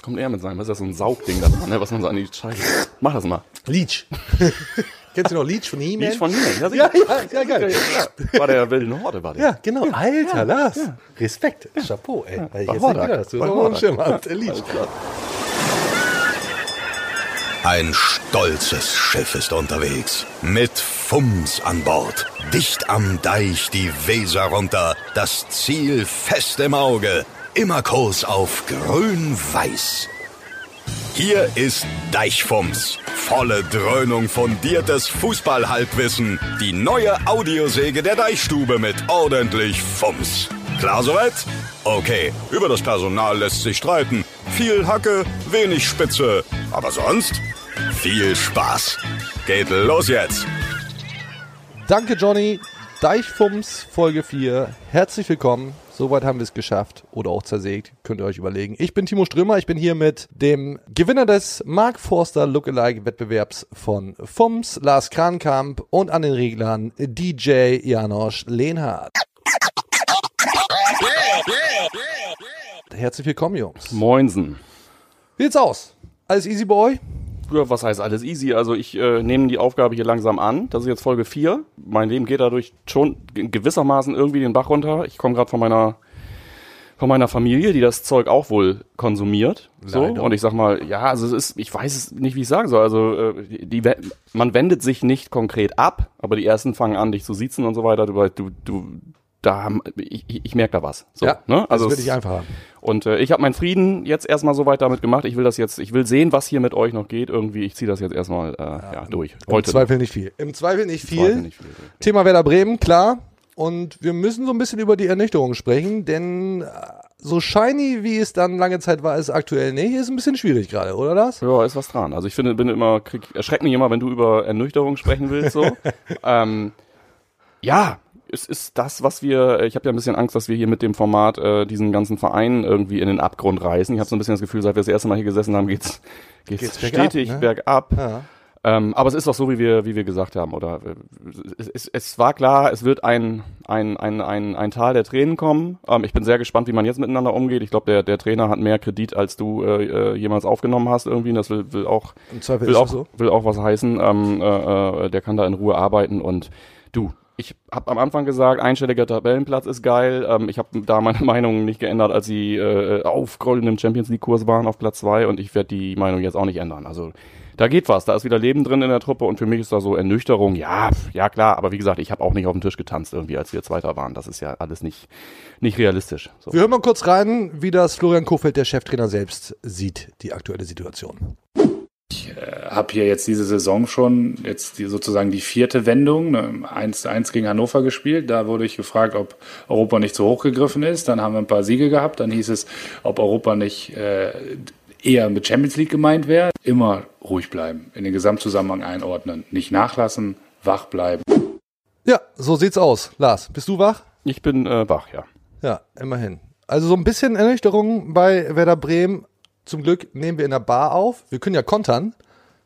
Jetzt kommt er mit seinem, was ist das, so ein Saugding da dran, ne, was man so an die Scheibe. Mach das mal. Leech. Kennst du noch Leech von He-Man? Leech von He-Man, ja, Ja, ja, ja, geil. Ja. War der wilden Horde, war der. Ja, genau. Alter, Lars. Respekt. Chapeau, ey. Weil Bei jetzt nicht gedacht, du auch einen. Schirm hast. Der Leech. Ein stolzes Schiff ist unterwegs. Mit Fums an Bord. Dicht am Deich die Weser runter. Das Ziel fest im Auge. Immer Kurs auf grün-weiß. Hier ist Deichfums. Volle Dröhnung fundiertes Fußballhalbwissen. Die neue Audiosäge der Deichstube mit ordentlich Fums. Klar soweit? Okay, über das Personal lässt sich streiten. Viel Hacke, wenig Spitze. Aber sonst viel Spaß. Geht los jetzt. Danke, Johnny. Deichfums, Folge 4. Herzlich willkommen. Soweit haben wir es geschafft. Oder auch zersägt. Könnt ihr euch überlegen. Ich bin Timo Strömer. Ich bin hier mit dem Gewinner des Mark Forster Lookalike-Wettbewerbs von FUMS, Lars Krankamp und an den Reglern DJ Janosch Lehnhardt. Herzlich willkommen, Jungs. Moinsen. Wie sieht's aus? Alles easy euch? Ja, was heißt alles easy? Also ich äh, nehme die Aufgabe hier langsam an. Das ist jetzt Folge 4. Mein Leben geht dadurch schon gewissermaßen irgendwie den Bach runter. Ich komme gerade von meiner von meiner Familie, die das Zeug auch wohl konsumiert. So. Leider. Und ich sag mal, ja, also es ist, ich weiß es nicht, wie ich sagen soll. Also äh, die, die, man wendet sich nicht konkret ab, aber die ersten fangen an, dich zu siezen und so weiter. Du, du, du da haben, ich, ich, ich merke da was. So, ne? also das wird nicht einfacher. und äh, ich habe meinen Frieden jetzt erstmal so weit damit gemacht. Ich will das jetzt, ich will sehen, was hier mit euch noch geht. Irgendwie, ich ziehe das jetzt erstmal äh, ja, durch. Im Zweifel nicht viel. Im Zweifel nicht viel. Zweifel nicht viel. Thema Werder Bremen, klar. Und wir müssen so ein bisschen über die Ernüchterung sprechen, denn äh, so shiny, wie es dann lange Zeit war, ist aktuell nicht. Ist ein bisschen schwierig gerade, oder das? Ja, ist was dran. Also ich finde, bin immer, krieg, erschreckt mich immer, wenn du über Ernüchterung sprechen willst. So. ähm, ja, es ist das, was wir, ich habe ja ein bisschen Angst, dass wir hier mit dem Format äh, diesen ganzen Verein irgendwie in den Abgrund reißen. Ich habe so ein bisschen das Gefühl, seit wir das erste Mal hier gesessen haben, geht's, geht's, Geht's bergab, stetig ne? bergab. Ja. Ähm, aber es ist doch so, wie wir, wie wir gesagt haben, oder? äh, Es, es, es war klar, es wird ein, ein, ein, ein, ein Tal der Tränen kommen. Ähm, ich bin sehr gespannt, wie man jetzt miteinander umgeht. Ich glaube, der, der Trainer hat mehr Kredit, als du äh, äh, jemals aufgenommen hast irgendwie. Das will, will auch, will auch, so. will auch was heißen. Ähm, äh, äh, der kann da in Ruhe arbeiten und du. Ich habe am Anfang gesagt, einstelliger Tabellenplatz ist geil. Ähm, ich habe da meine Meinung nicht geändert, als sie äh, auf goldenen Champions League Kurs waren auf Platz zwei und ich werde die Meinung jetzt auch nicht ändern. Also da geht was, da ist wieder Leben drin in der Truppe und für mich ist da so Ernüchterung. Ja, ja klar, aber wie gesagt, ich habe auch nicht auf den Tisch getanzt irgendwie, als wir Zweiter waren. Das ist ja alles nicht nicht realistisch. So. Wir hören mal kurz rein, wie das Florian Kofeld, der Cheftrainer selbst, sieht, die aktuelle Situation. Habe hier jetzt diese Saison schon jetzt die, sozusagen die vierte Wendung, ne, 1-1 gegen Hannover gespielt. Da wurde ich gefragt, ob Europa nicht zu hoch gegriffen ist. Dann haben wir ein paar Siege gehabt. Dann hieß es, ob Europa nicht äh, eher mit Champions League gemeint wäre. Immer ruhig bleiben, in den Gesamtzusammenhang einordnen, nicht nachlassen, wach bleiben. Ja, so sieht's aus. Lars, bist du wach? Ich bin äh, wach, ja. Ja, immerhin. Also so ein bisschen Ernüchterung bei Werder Bremen. Zum Glück nehmen wir in der Bar auf. Wir können ja kontern.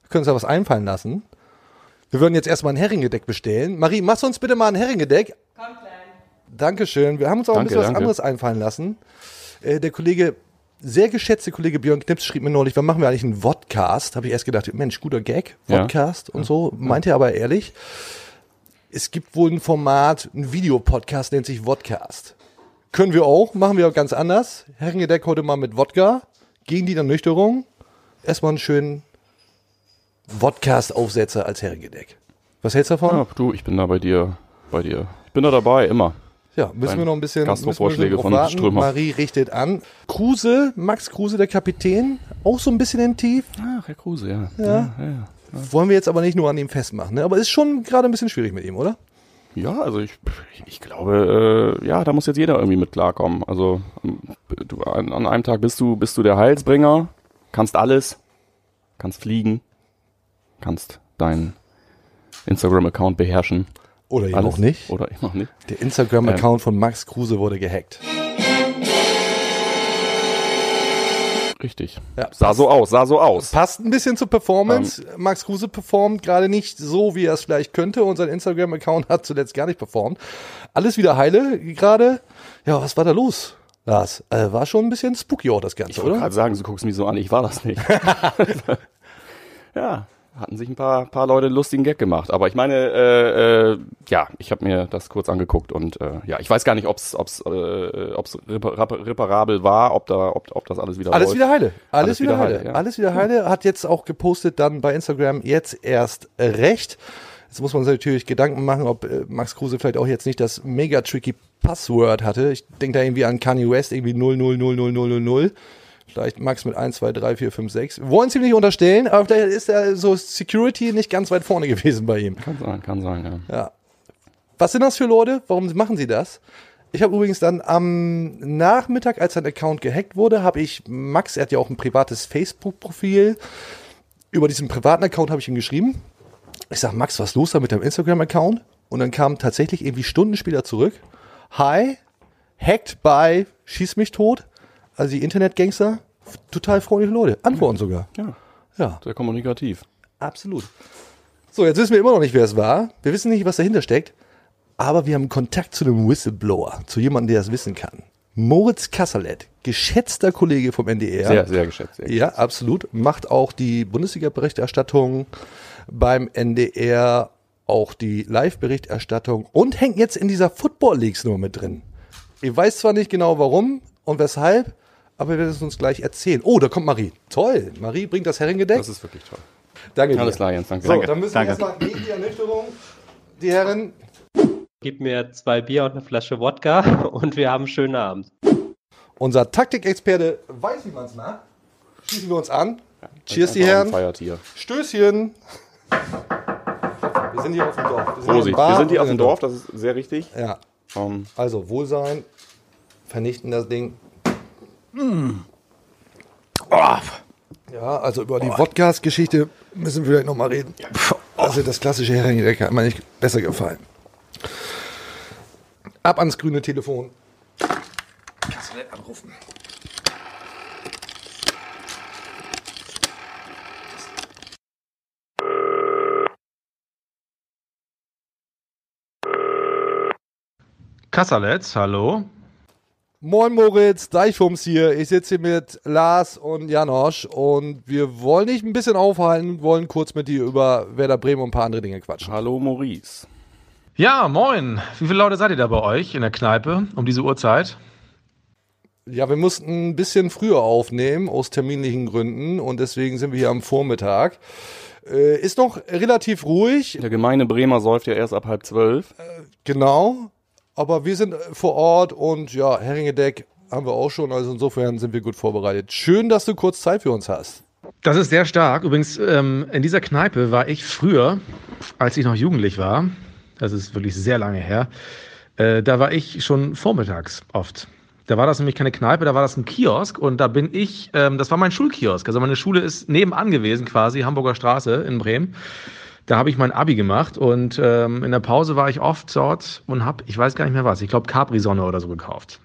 Wir können uns ja was einfallen lassen. Wir würden jetzt erstmal ein Heringedeck bestellen. Marie, machst du uns bitte mal ein Heringedeck? Kommt gleich. Dankeschön. Wir haben uns auch ein Danke, bisschen was danke. anderes einfallen lassen. Äh, der Kollege, sehr geschätzte Kollege Björn Knips schrieb mir neulich, wann machen wir eigentlich einen Vodcast? Habe ich erst gedacht, Mensch, guter Gag, Ja. Vodcast und so. Meinte er aber ehrlich. Es gibt wohl ein Format, ein Videopodcast, nennt sich Vodcast. Können wir auch, machen wir auch ganz anders. Herrengedeck heute mal mit Wodka, gegen die Ernüchterung. Erstmal einen schönen Vodcast-Aufsetzer als Herrengedeck. Was hältst du davon? ja. Du, ich bin da bei dir, bei dir. Ich bin da dabei, immer. Ja, müssen Dein wir noch ein bisschen, Gastrovorschläge von warten. Strömer. Marie richtet an. Kruse, Max Kruse, der Kapitän, auch so ein bisschen in Tief. Ach, Herr Kruse, ja. Ja. ja, ja. Wollen wir jetzt aber nicht nur an ihm festmachen. Ne? Aber ist schon gerade ein bisschen schwierig mit ihm, oder? Ja, also ich, ich glaube, äh, ja, da muss jetzt jeder irgendwie mit klarkommen. Also ähm, du, an, an einem Tag bist du, bist du der Heilsbringer, kannst alles, kannst fliegen, kannst deinen Instagram-Account beherrschen. Oder eben Alles, auch nicht. Oder eben auch nicht. Der Instagram-Account von Max Kruse wurde gehackt. Richtig. Ja, sah so aus, sah so aus. Passt ein bisschen zur Performance. Max Kruse performt gerade nicht so, wie er es vielleicht könnte. Und sein Instagram-Account hat zuletzt gar nicht performt. Alles wieder heile gerade. Ja, was war da los? Lars, äh, war schon ein bisschen spooky auch das Ganze, Ich wollte oder? gerade sagen, du guckst mich so an, ich war das nicht. ja, hatten sich ein paar, paar Leute einen lustigen Gag gemacht. Aber ich meine, äh, äh, ja, ich habe mir das kurz angeguckt und äh, ja, ich weiß gar nicht, ob's ob's äh, ob's repar reparabel war, ob da, ob, ob das alles wieder Alles läuft. wieder heile. Alles, Alles wieder, wieder heile. heile, ja. Alles wieder heile. Hat jetzt auch gepostet dann bei Instagram jetzt erst recht. Jetzt muss man sich natürlich Gedanken machen, ob äh, Max Kruse vielleicht auch jetzt nicht das mega tricky Password hatte. Ich denke da irgendwie an Kanye West, irgendwie 0000000. Vielleicht Max mit 1, 2, 3, 4, 5, 6. Wollen sie ihm nicht unterstellen, aber vielleicht ist er so Security nicht ganz weit vorne gewesen bei ihm. Kann sein, kann sein, ja. Ja. Was sind das für Leute? Warum machen sie das? Ich habe übrigens dann am Nachmittag, als sein Account gehackt wurde, habe ich Max, er hat ja auch ein privates Facebook-Profil. Über diesen privaten Account habe ich ihm geschrieben. Ich sage, Max, was ist los da mit deinem Instagram-Account? Und dann kam tatsächlich irgendwie Stunden später zurück. Hi, hacked by Schieß mich tot. Also die Internetgangster, total freundliche Leute. Antworten sogar. Ja, Ja. sehr kommunikativ. Absolut. So, jetzt wissen wir immer noch nicht, wer es war. Wir wissen nicht, was dahinter steckt. Aber wir haben Kontakt zu einem Whistleblower, zu jemandem, der es wissen kann. Moritz Kasserlet, geschätzter Kollege vom NDR. Sehr, sehr geschätzt. Sehr Ja, absolut. Macht auch die Bundesliga-Berichterstattung beim NDR, auch die Live-Berichterstattung und hängt jetzt in dieser Football Leagues nur mit drin. Ich weiß zwar nicht genau warum und weshalb, aber wir werden es uns gleich erzählen. Oh, da kommt Marie. Toll. Marie bringt das Herrengedeck. Das ist wirklich toll. Danke dir. Alles klar, Jens, danke. So, Danke. dann müssen Danke. wir erstmal gegen die Ernüchterung, die Herren. Gib mir zwei Bier und eine Flasche Wodka und wir haben einen schönen Abend. Unser Taktikexperte weiß, wie man es macht. Schließen wir uns an. Cheers, die Herren. Feiertier. Stößchen. Wir sind hier auf dem Dorf. Wir sind hier Vorsicht, wir sind hier auf dem Dorf, das ist sehr richtig. Ja, Ähm, also Wohlsein. Vernichten das Ding. Ja, also über die Wodkas-Geschichte müssen wir vielleicht nochmal reden. Also das klassische Heringedeck hat mir nicht besser gefallen. Ab ans grüne Telefon. Kasselet anrufen. Kassaletz, hallo. Moin Moritz, Deichfums hier. Ich sitze hier mit Lars und Janosch und wir wollen dich ein bisschen aufhalten, wollen kurz mit dir über Werder Bremen und ein paar andere Dinge quatschen. hallo Maurice. Ja, moin. Wie viele Leute seid ihr da bei euch in der Kneipe um diese Uhrzeit? Ja, wir mussten ein bisschen früher aufnehmen, aus terminlichen Gründen und deswegen sind wir hier am Vormittag. Äh, ist noch relativ ruhig, Der gemeine Bremer säuft ja erst ab halb zwölf. genau, aber wir sind äh, vor Ort und ja, Heringedeck haben wir auch schon, also insofern sind wir gut vorbereitet. Schön, dass du kurz Zeit für uns hast. Das ist sehr stark. Übrigens, ähm, in dieser Kneipe war ich früher, als ich noch jugendlich war, das ist wirklich sehr lange her, äh, da war ich schon vormittags oft. Da war das nämlich keine Kneipe, da war das ein Kiosk und da bin ich, ähm, das war mein Schulkiosk. Also meine Schule ist nebenan gewesen quasi, Hamburger Straße in Bremen. Da habe ich mein Abi gemacht und ähm, in der Pause war ich oft dort und habe, ich weiß gar nicht mehr was, ich glaube Capri-Sonne oder so gekauft.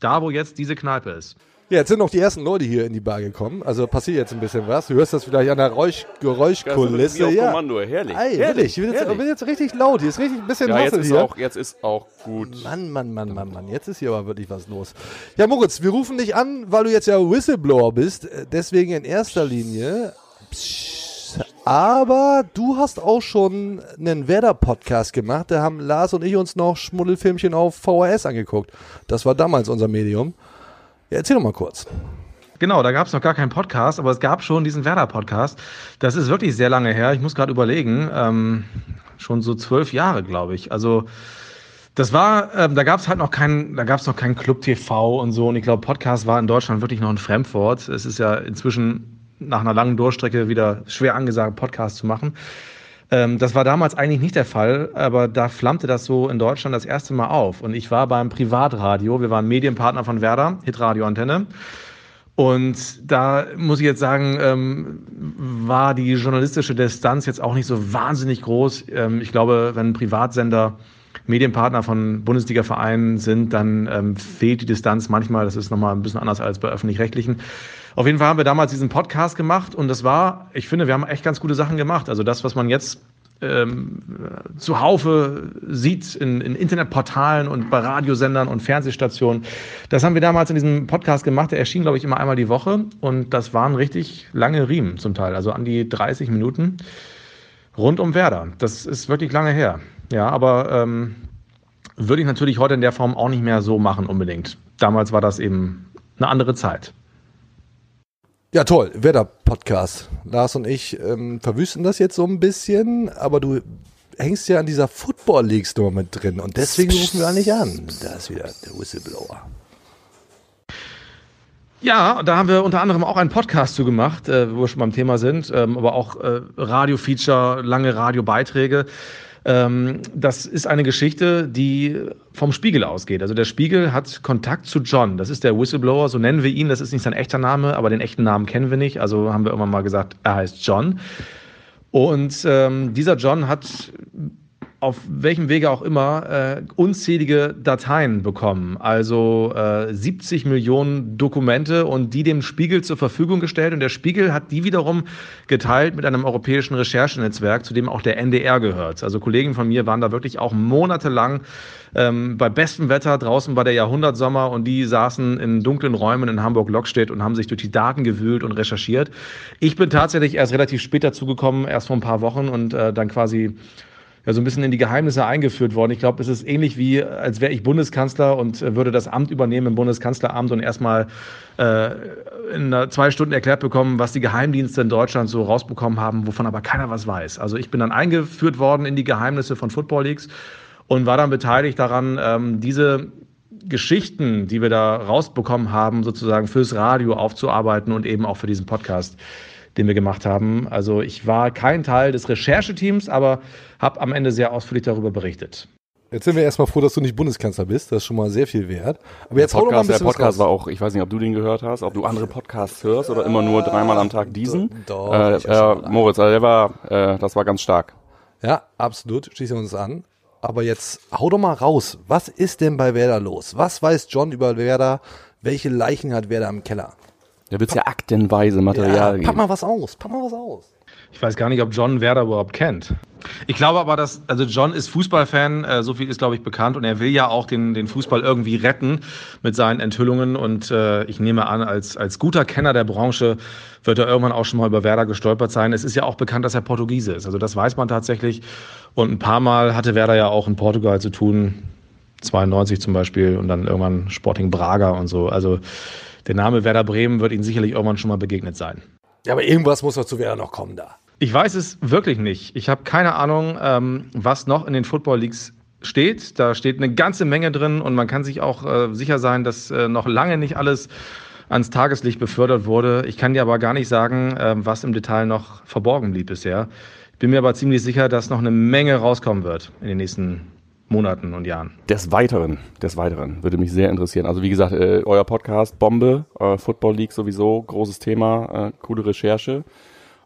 Da, wo jetzt diese Kneipe ist. Ja, jetzt sind noch die ersten Leute hier in die Bar gekommen. Also passiert jetzt ein bisschen was. Du hörst das vielleicht an der Räusch Geräuschkulisse. Auf ja. Kommando, herrlich. Ey, herrlich, ich bin jetzt, bin jetzt richtig laut. Hier ist richtig ein bisschen Ja, jetzt Hassel ist, hier. auch, jetzt ist auch gut. Mann, Mann, Mann, Mann, Mann. Jetzt ist hier aber wirklich was los. Ja, Moritz, wir rufen dich an, weil du jetzt ja Whistleblower bist. Äh, Deswegen in erster Linie. Psst. Aber du hast auch schon einen Werder-Podcast gemacht. Da haben Lars und ich uns noch Schmuddelfilmchen auf VHS angeguckt. Das war damals unser Medium. Ja, erzähl doch mal kurz. Genau, da gab es noch gar keinen Podcast, aber es gab schon diesen Werder-Podcast. Das ist wirklich sehr lange her. Ich muss gerade überlegen. Ähm, schon so zwölf Jahre, glaube ich. Also das war, ähm, da gab es halt noch keinen, da gab es noch keinen Club TV und so. Und ich glaube, Podcast war in Deutschland wirklich noch ein Fremdwort. Es ist ja inzwischen nach einer langen Durchstrecke wieder schwer angesagt, Podcast zu machen. Ähm, das war damals eigentlich nicht der Fall, aber da flammte das so in Deutschland das erste Mal auf. Und ich war beim Privatradio, wir waren Medienpartner von Werder, Hitradio Antenne. Und da muss ich jetzt sagen, ähm, war die journalistische Distanz jetzt auch nicht so wahnsinnig groß. Ähm, ich glaube, wenn Privatsender Medienpartner von Bundesliga-Vereinen sind, dann ähm, fehlt die Distanz manchmal. Das ist nochmal ein bisschen anders als bei öffentlich-rechtlichen. Auf jeden Fall haben wir damals diesen Podcast gemacht und das war, ich finde, wir haben echt ganz gute Sachen gemacht. Also das, was man jetzt ähm, zuhaufe sieht in, in Internetportalen und bei Radiosendern und Fernsehstationen. Das haben wir damals in diesem Podcast gemacht. Der erschien, glaube ich, immer einmal die Woche. Und das waren richtig lange Riemen zum Teil, also an die 30 Minuten rund um Werder. Das ist wirklich lange her. Ja, aber ähm, würde ich natürlich heute in der Form auch nicht mehr so machen unbedingt. Damals war das eben eine andere Zeit. Ja, toll. Werder-Podcast. Lars und ich ähm, verwüsten das jetzt so ein bisschen, aber du hängst ja an dieser Football Leagues Nummer mit drin und deswegen rufen wir nicht an. Da ist wieder der Whistleblower. Ja, da haben wir unter anderem auch einen Podcast zu gemacht, äh, wo wir schon beim Thema sind, ähm, aber auch äh, Radio-Feature, lange Radiobeiträge. Ähm, das ist eine Geschichte, die vom Spiegel ausgeht. Also der Spiegel hat Kontakt zu John. Das ist der Whistleblower, so nennen wir ihn. Das ist nicht sein echter Name, aber den echten Namen kennen wir nicht. Also haben wir irgendwann mal gesagt, er heißt John. Und ähm, dieser John hat auf welchem Wege auch immer äh, unzählige Dateien bekommen, also äh, 70 Millionen Dokumente und die dem Spiegel zur Verfügung gestellt. Und der Spiegel hat die wiederum geteilt mit einem europäischen Recherchenetzwerk, zu dem auch der NDR gehört. Also Kollegen von mir waren da wirklich auch monatelang ähm, bei bestem Wetter draußen bei der Jahrhundertsommer und die saßen in dunklen Räumen in Hamburg-Lockstedt und haben sich durch die Daten gewühlt und recherchiert. Ich bin tatsächlich erst relativ spät dazugekommen, erst vor ein paar Wochen und äh, dann quasi ja, so ein bisschen in die Geheimnisse eingeführt worden. Ich glaube, es ist ähnlich wie, als wäre ich Bundeskanzler und äh, würde das Amt übernehmen im Bundeskanzleramt und erstmal äh, in zwei Stunden erklärt bekommen, was die Geheimdienste in Deutschland so rausbekommen haben, wovon aber keiner was weiß. Also ich bin dann eingeführt worden in die Geheimnisse von Football Leagues und war dann beteiligt daran, ähm, diese Geschichten, die wir da rausbekommen haben, sozusagen fürs Radio aufzuarbeiten und eben auch für diesen Podcast den wir gemacht haben. Also ich war kein Teil des Rechercheteams, aber habe am Ende sehr ausführlich darüber berichtet. Jetzt sind wir erstmal froh, dass du nicht Bundeskanzler bist. Das ist schon mal sehr viel wert. Aber jetzt der Podcast, der Podcast war auch, ich weiß nicht, ob du den gehört hast, ob du andere Podcasts hörst oder immer nur dreimal am Tag diesen. Doch, äh, äh, Moritz, also der war, äh, das war ganz stark. Ja, absolut. Schließen wir uns an. Aber jetzt hau doch mal raus. Was ist denn bei Werder los? Was weiß John über Werder? Welche Leichen hat Werder im Keller? Da wird es ja aktenweise Material ja, Pack mal was aus, pack mal was aus. Ich weiß gar nicht, ob John Werder überhaupt kennt. Ich glaube aber, dass, also John ist Fußballfan, äh, so viel ist, glaube ich, bekannt. Und er will ja auch den, den Fußball irgendwie retten mit seinen Enthüllungen. Und äh, ich nehme an, als, als guter Kenner der Branche wird er irgendwann auch schon mal über Werder gestolpert sein. Es ist ja auch bekannt, dass er Portugiese ist, also das weiß man tatsächlich. Und ein paar Mal hatte Werder ja auch in Portugal zu tun, 92 zum Beispiel und dann irgendwann Sporting Braga und so, also der Name Werder Bremen wird Ihnen sicherlich irgendwann schon mal begegnet sein. Ja, aber irgendwas muss doch zu Werder noch kommen da. Ich weiß es wirklich nicht. Ich habe keine Ahnung, ähm, was noch in den Football Leagues steht. Da steht eine ganze Menge drin und man kann sich auch äh, sicher sein, dass äh, noch lange nicht alles ans Tageslicht befördert wurde. Ich kann dir aber gar nicht sagen, äh, was im Detail noch verborgen blieb bisher. Ich bin mir aber ziemlich sicher, dass noch eine Menge rauskommen wird in den nächsten Monaten und Jahren. Des Weiteren, des Weiteren würde mich sehr interessieren. Also wie gesagt, äh, euer Podcast Bombe, äh, Football League sowieso, großes Thema, äh, coole Recherche.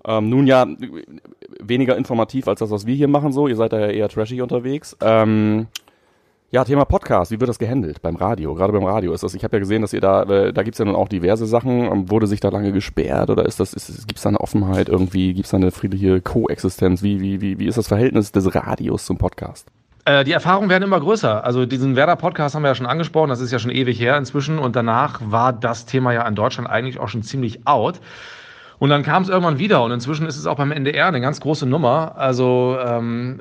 Ähm, nun ja, weniger informativ als das, was wir hier machen so. Ihr seid da ja eher trashig unterwegs. Ähm, ja, Thema Podcast, wie wird das gehandelt beim Radio? Gerade beim Radio ist das, ich habe ja gesehen, dass ihr da, äh, da gibt's ja nun auch diverse Sachen. Ähm, wurde sich da lange gesperrt oder ist das, ist, gibt's da eine Offenheit irgendwie, gibt's da eine friedliche Koexistenz? Wie, wie, wie, wie ist das Verhältnis des Radios zum Podcast? Äh, die Erfahrungen werden immer größer. Also diesen Werder-Podcast haben wir ja schon angesprochen, das ist ja schon ewig her inzwischen und danach war das Thema ja in Deutschland eigentlich auch schon ziemlich out. Und dann kam es irgendwann wieder und inzwischen ist es auch beim NDR eine ganz große Nummer. Also ähm,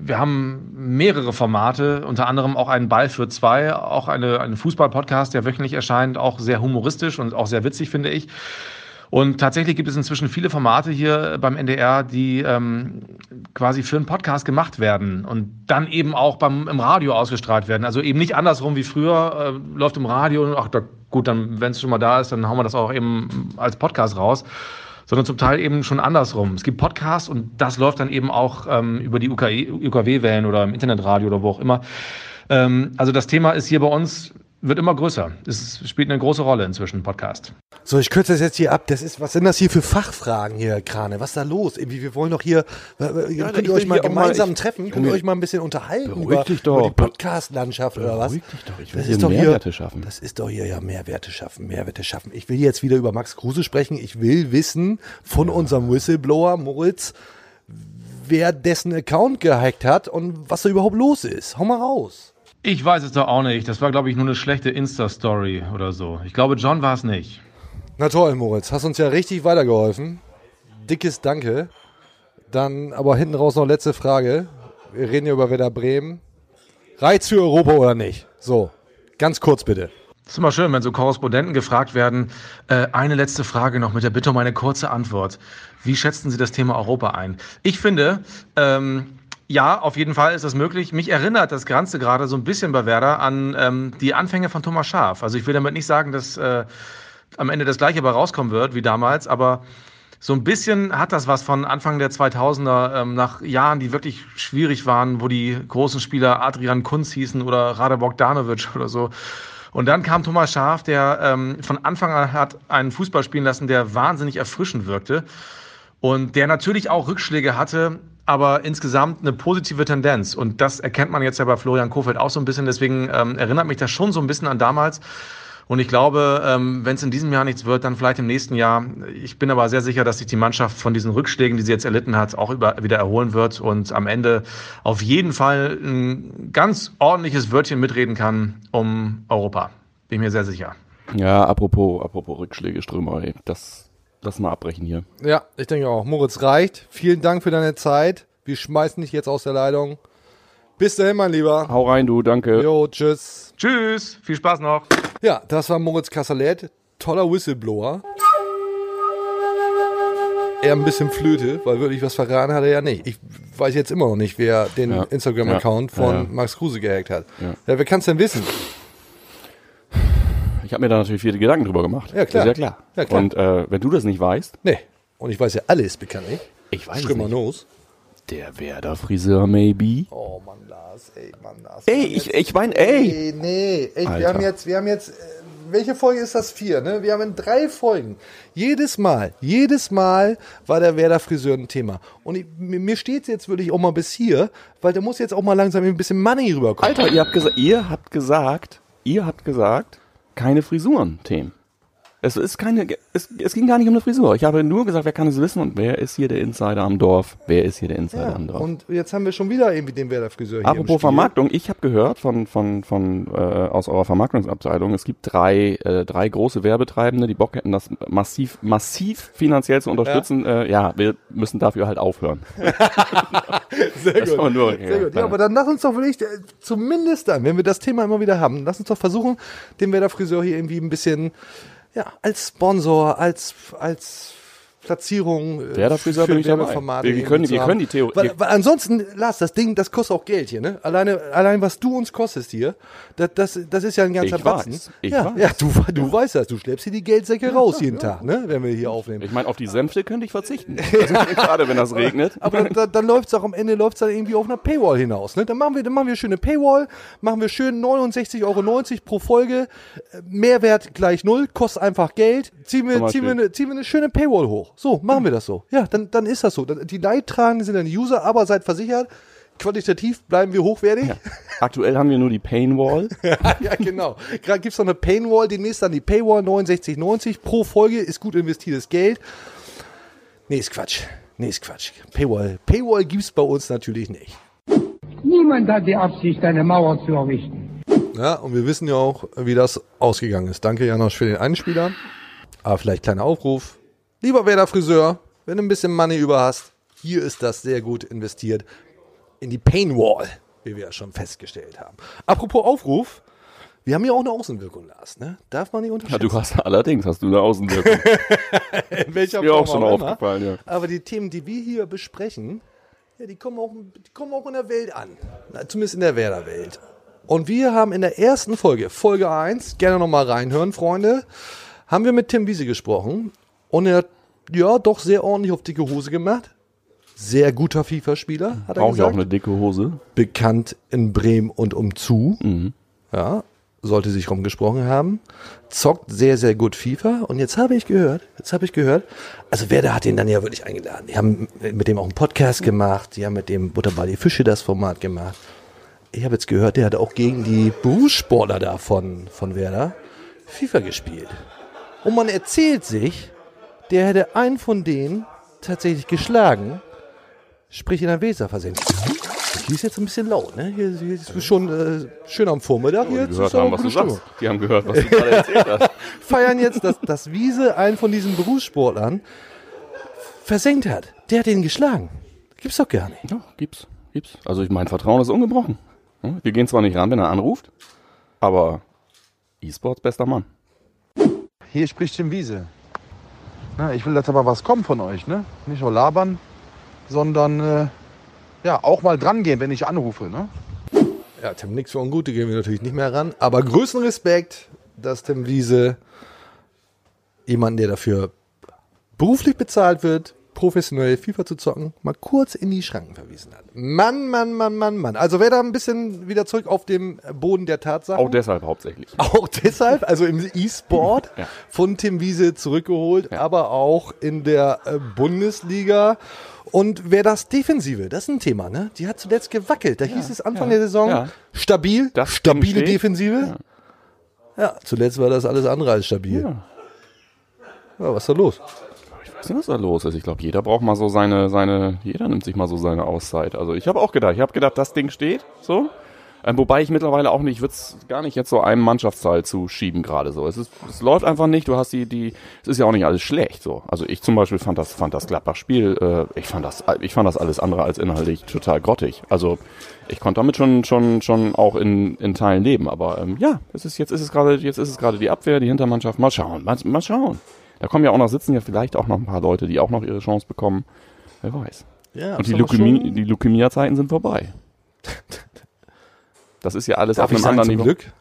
wir haben mehrere Formate, unter anderem auch einen Ball für zwei, auch eine, einen Fußball-Podcast, der wöchentlich erscheint, auch sehr humoristisch und auch sehr witzig, finde ich. Und tatsächlich gibt es inzwischen viele Formate hier beim NDR, die ähm, quasi für einen Podcast gemacht werden und dann eben auch beim, im Radio ausgestrahlt werden. Also eben nicht andersrum wie früher, äh, läuft im Radio und ach, da, gut, dann, wenn es schon mal da ist, dann hauen wir das auch eben als Podcast raus sondern zum Teil eben schon andersrum. Es gibt Podcasts und das läuft dann eben auch ähm, über die UKW-Wellen oder im Internetradio oder wo auch immer. Ähm, also das Thema ist hier bei uns wird immer größer. Es spielt eine große Rolle inzwischen, Podcast. So, ich kürze das jetzt hier ab. Das ist, was sind das hier für Fachfragen hier, Krane? Was ist da los? Irgendwie, wir wollen doch hier, ja, könnt ihr euch mal gemeinsam mal, ich, treffen? Könnt ihr euch mal ein bisschen unterhalten über, dich doch. über die Podcast-Landschaft oder was? Dich doch. Ich will das hier ist doch Mehrwerte hier, schaffen. Das ist doch hier ja Mehrwerte schaffen, Mehrwerte schaffen. Ich will jetzt wieder über Max Kruse sprechen. Ich will wissen von unserem Whistleblower Moritz, wer dessen Account gehackt hat und was da überhaupt los ist. Hau mal raus. Ich weiß es doch auch nicht. Das war, glaube ich, nur eine schlechte Insta-Story oder so. Ich glaube, John war es nicht. Na toll, Moritz, hast uns ja richtig weitergeholfen. Dickes Danke. Dann aber hinten raus noch letzte Frage. Wir reden ja über Werder Bremen. Reiz für Europa oder nicht? So, ganz kurz bitte. Es ist immer schön, wenn so Korrespondenten gefragt werden. Äh, eine letzte Frage noch mit der Bitte um eine kurze Antwort. Wie schätzen Sie das Thema Europa ein? Ich finde, ähm, ja, auf jeden Fall ist das möglich. Mich erinnert das Ganze gerade so ein bisschen bei Werder an ähm, die Anfänge von Thomas Schaaf. Also ich will damit nicht sagen, dass äh, am Ende das gleiche bei rauskommen wird wie damals, aber so ein bisschen hat das was von Anfang der 2000er, ähm, nach Jahren, die wirklich schwierig waren, wo die großen Spieler Adrian Kunz hießen oder Rade Bogdanovic oder so. Und dann kam Thomas Schaaf, der ähm, von Anfang an hat einen Fußball spielen lassen, der wahnsinnig erfrischend wirkte und der natürlich auch Rückschläge hatte, aber insgesamt eine positive Tendenz. Und das erkennt man jetzt ja bei Florian Kofeld auch so ein bisschen. Deswegen ähm, erinnert mich das schon so ein bisschen an damals. Und ich glaube, ähm, wenn es in diesem Jahr nichts wird, dann vielleicht im nächsten Jahr. Ich bin aber sehr sicher, dass sich die Mannschaft von diesen Rückschlägen, die sie jetzt erlitten hat, auch über, wieder erholen wird und am Ende auf jeden Fall ein ganz ordentliches Wörtchen mitreden kann um Europa. Bin mir sehr sicher. Ja, apropos, apropos Rückschläge, Strömer, das lass mal abbrechen hier. Ja, ich denke auch. Moritz reicht. Vielen Dank für deine Zeit. Wir schmeißen dich jetzt aus der Leitung. Bis dahin, mein Lieber. Hau rein, du, danke. Jo, tschüss. Tschüss, viel Spaß noch. Ja, das war Moritz Kassalet. Toller Whistleblower. Er ein bisschen Flöte, weil wirklich was verraten hat er ja nicht. Ich weiß jetzt immer noch nicht, wer den Ja. Instagram-Account Ja. von Ja. Max Kruse gehackt hat. Ja. Ja, wer kann es denn wissen? Ich habe mir da natürlich viele Gedanken drüber gemacht. Ja, klar. Ist ja klar. Ja, klar. Und äh, wenn du das nicht weißt, Nee. Und ich weiß ja alles bekanntlich. ich weiß Schrimmer nicht. Nos. Der Werder-Friseur, maybe. Oh Mann, Lars, ey, Mann, Lars. Ey, ich, ich meine, ey. Nee, nee, echt, wir haben jetzt, wir haben jetzt, äh, welche Folge ist das? Vier, ne? Wir haben in drei Folgen, jedes Mal, jedes Mal war der Werder Friseur ein Thema. Und ich, mir steht's jetzt wirklich auch mal bis hier, weil da muss jetzt auch mal langsam ein bisschen Money rüberkommen. Alter, ihr habt, gesa ihr habt gesagt, ihr habt gesagt, keine Frisuren-Themen. Es ist keine, es, es ging gar nicht um eine Frisur. Ich habe nur gesagt, wer kann es wissen und wer ist hier der Insider am Dorf? Wer ist hier der Insider Ja, am Dorf? und jetzt haben wir schon wieder irgendwie den Werder Friseur hier Apropos. Vermarktung, ich habe gehört von, von, von äh, aus eurer Vermarktungsabteilung, es gibt drei, äh, drei große Werbetreibende, die Bock hätten, das massiv, massiv finanziell zu unterstützen. Ja, äh, ja wir müssen dafür halt aufhören. Sehr Das war nur, Sehr gut. Ja, aber dann lass uns doch wirklich, äh, zumindest dann, wenn wir das Thema immer wieder haben, lass uns doch versuchen, den Werder Friseur hier irgendwie ein bisschen, ja, als Sponsor, als, als Platzierung. äh, Werder Friseur für bin ich. Werbeformate Wir- können- wir können die Theo- Weil, weil ansonsten, Lars, das Ding, das kostet auch Geld hier, ne? Alleine, allein was du uns kostest hier, das, das, das ist ja ein ganzer Ich Batzen. weiß, ich ja, weiß. ja, du, du weißt das, du schleppst hier die Geldsäcke raus jeden Tag, ne? Wenn wir hier aufnehmen. Ich meine, auf die Sänfte könnte ich verzichten. Also, gerade wenn das regnet. Aber dann, dann, dann läuft es auch am Ende läuft's dann irgendwie auf einer Paywall hinaus. Ne? Dann machen wir, dann machen wir schöne Paywall, machen wir schön 69,90 Euro pro Folge, Mehrwert gleich null, kostet einfach Geld, ziehen wir, ziehen wir, eine, ziehen wir eine schöne Paywall hoch. So, machen wir das so. Ja, dann, dann ist das so. Die Leidtragenden sind dann die User, aber seid versichert, qualitativ bleiben wir hochwertig. Aktuell haben wir nur die Painwall. ja, genau. Gerade gibt's noch eine Paywall, demnächst dann die Paywall 69,90 pro Folge, ist gut investiertes Geld. Nee, ist Quatsch. Nee, ist Quatsch. Paywall. Paywall gibt's bei uns natürlich nicht. Niemand hat die Absicht, eine Mauer zu errichten. Ja, und wir wissen ja auch, wie das ausgegangen ist. Danke, Janosch, für den Einspieler. Aber vielleicht kleiner Aufruf. Lieber Werder Friseur, wenn du ein bisschen Money über hast, hier ist das sehr gut investiert in die Painwall, wie wir ja schon festgestellt haben. Apropos Aufruf, wir haben ja auch eine Außenwirkung, Lars, ne? Darf man nicht Ja, unterschätzen. du hast allerdings hast du eine Außenwirkung. in welcher mir auch Form schon immer. aufgefallen, ja. Aber die Themen, die wir hier besprechen, ja, die kommen auch, die kommen auch in der Welt an. Na, zumindest in der Werder-Welt. Und wir haben in der ersten Folge, Folge 1, gerne nochmal reinhören, Freunde, haben wir mit Tim Wiese gesprochen. Und er hat, ja, doch sehr ordentlich auf dicke Hose gemacht. Sehr guter FIFA-Spieler, hat er Brauche ich auch gesagt. eine dicke Hose. Bekannt in Bremen und umzu. Mhm. Ja, sollte sich rumgesprochen haben. Zockt sehr, sehr gut FIFA. Und jetzt habe ich gehört, jetzt habe ich gehört, also Werder hat ihn dann ja wirklich eingeladen. Die haben mit dem auch einen Podcast gemacht. Die haben mit dem Butterball die Fische das Format gemacht. Ich habe jetzt gehört, der hat auch gegen die Berufssportler da von, von Werder FIFA gespielt. Und man erzählt sich, der hätte einen von denen tatsächlich geschlagen sprich in der Weser versenkt. Hier ist jetzt ein bisschen laut, ne? Hier, hier ist schon äh, schön am Vormittag. Die Jetzt gehört haben, was du Stimmung. sagst. Die haben gehört, was du gerade erzählt hast. Feiern jetzt, dass, dass Wiese einen von diesen Berufssportlern versenkt hat. Der hat ihn geschlagen. Gibt's doch gar nicht. Ja, gibt's. Gibt's. Also ich, mein Vertrauen ist ungebrochen. Ja, Wir gehen zwar nicht ran, wenn er anruft, aber E-Sports bester Mann. Hier spricht Tim Wiese. Na, ich will, dass aber was kommt von euch, ne? Nicht nur labern, sondern äh, ja, auch mal dran gehen, wenn ich anrufe, ne? Ja, Tim, nix für ungut, die gehen wir natürlich nicht mehr ran. Aber größten Respekt, dass Tim Wiese jemanden, der dafür beruflich bezahlt wird, professionell FIFA zu zocken, mal kurz in die Schranken verwiesen hat. Mann, Mann, Mann, Mann, Mann. Also wer da ein bisschen wieder zurück auf dem Boden der Tatsachen. Auch deshalb hauptsächlich. Auch deshalb, also im E-Sport Ja. von Tim Wiese zurückgeholt, aber auch in der äh, Bundesliga. Und wer das Defensive, das ist ein Thema, ne? Die hat zuletzt gewackelt. Da hieß es Anfang der Saison ja. stabil, Das stabile. Defensive. Ja. zuletzt war das alles andere als stabil. Ja. Ja, was ist da los? Ich weiß nicht, was da los ist. Ich glaube, jeder braucht mal so seine, seine, jeder nimmt sich mal so seine Auszeit. Also ich habe auch gedacht, ich habe gedacht, das Ding steht, so. Ähm, wobei ich mittlerweile auch nicht, ich würde es gar nicht jetzt so einem Mannschaftsteil zuschieben gerade so. Es, ist, es läuft einfach nicht, du hast die, die, es ist ja auch nicht alles schlecht so. Also ich zum Beispiel fand das, fand das Gladbach-Spiel, äh, ich fand das, ich fand das alles andere als inhaltlich total grottig. Also ich konnte damit schon, schon, schon auch in, in Teilen leben. Aber ähm, ja, es ist, jetzt ist es gerade, jetzt ist es gerade die Abwehr, die Hintermannschaft. Mal schauen, mal, mal schauen. Da kommen ja auch noch, sitzen ja vielleicht auch noch ein paar Leute, die auch noch ihre Chance bekommen. Wer weiß. Ja, Und die, Leukämie, die Leukämia-Zeiten sind vorbei. Das ist ja alles Darf auf ich einem sagen, anderen zum Niveau. Glück?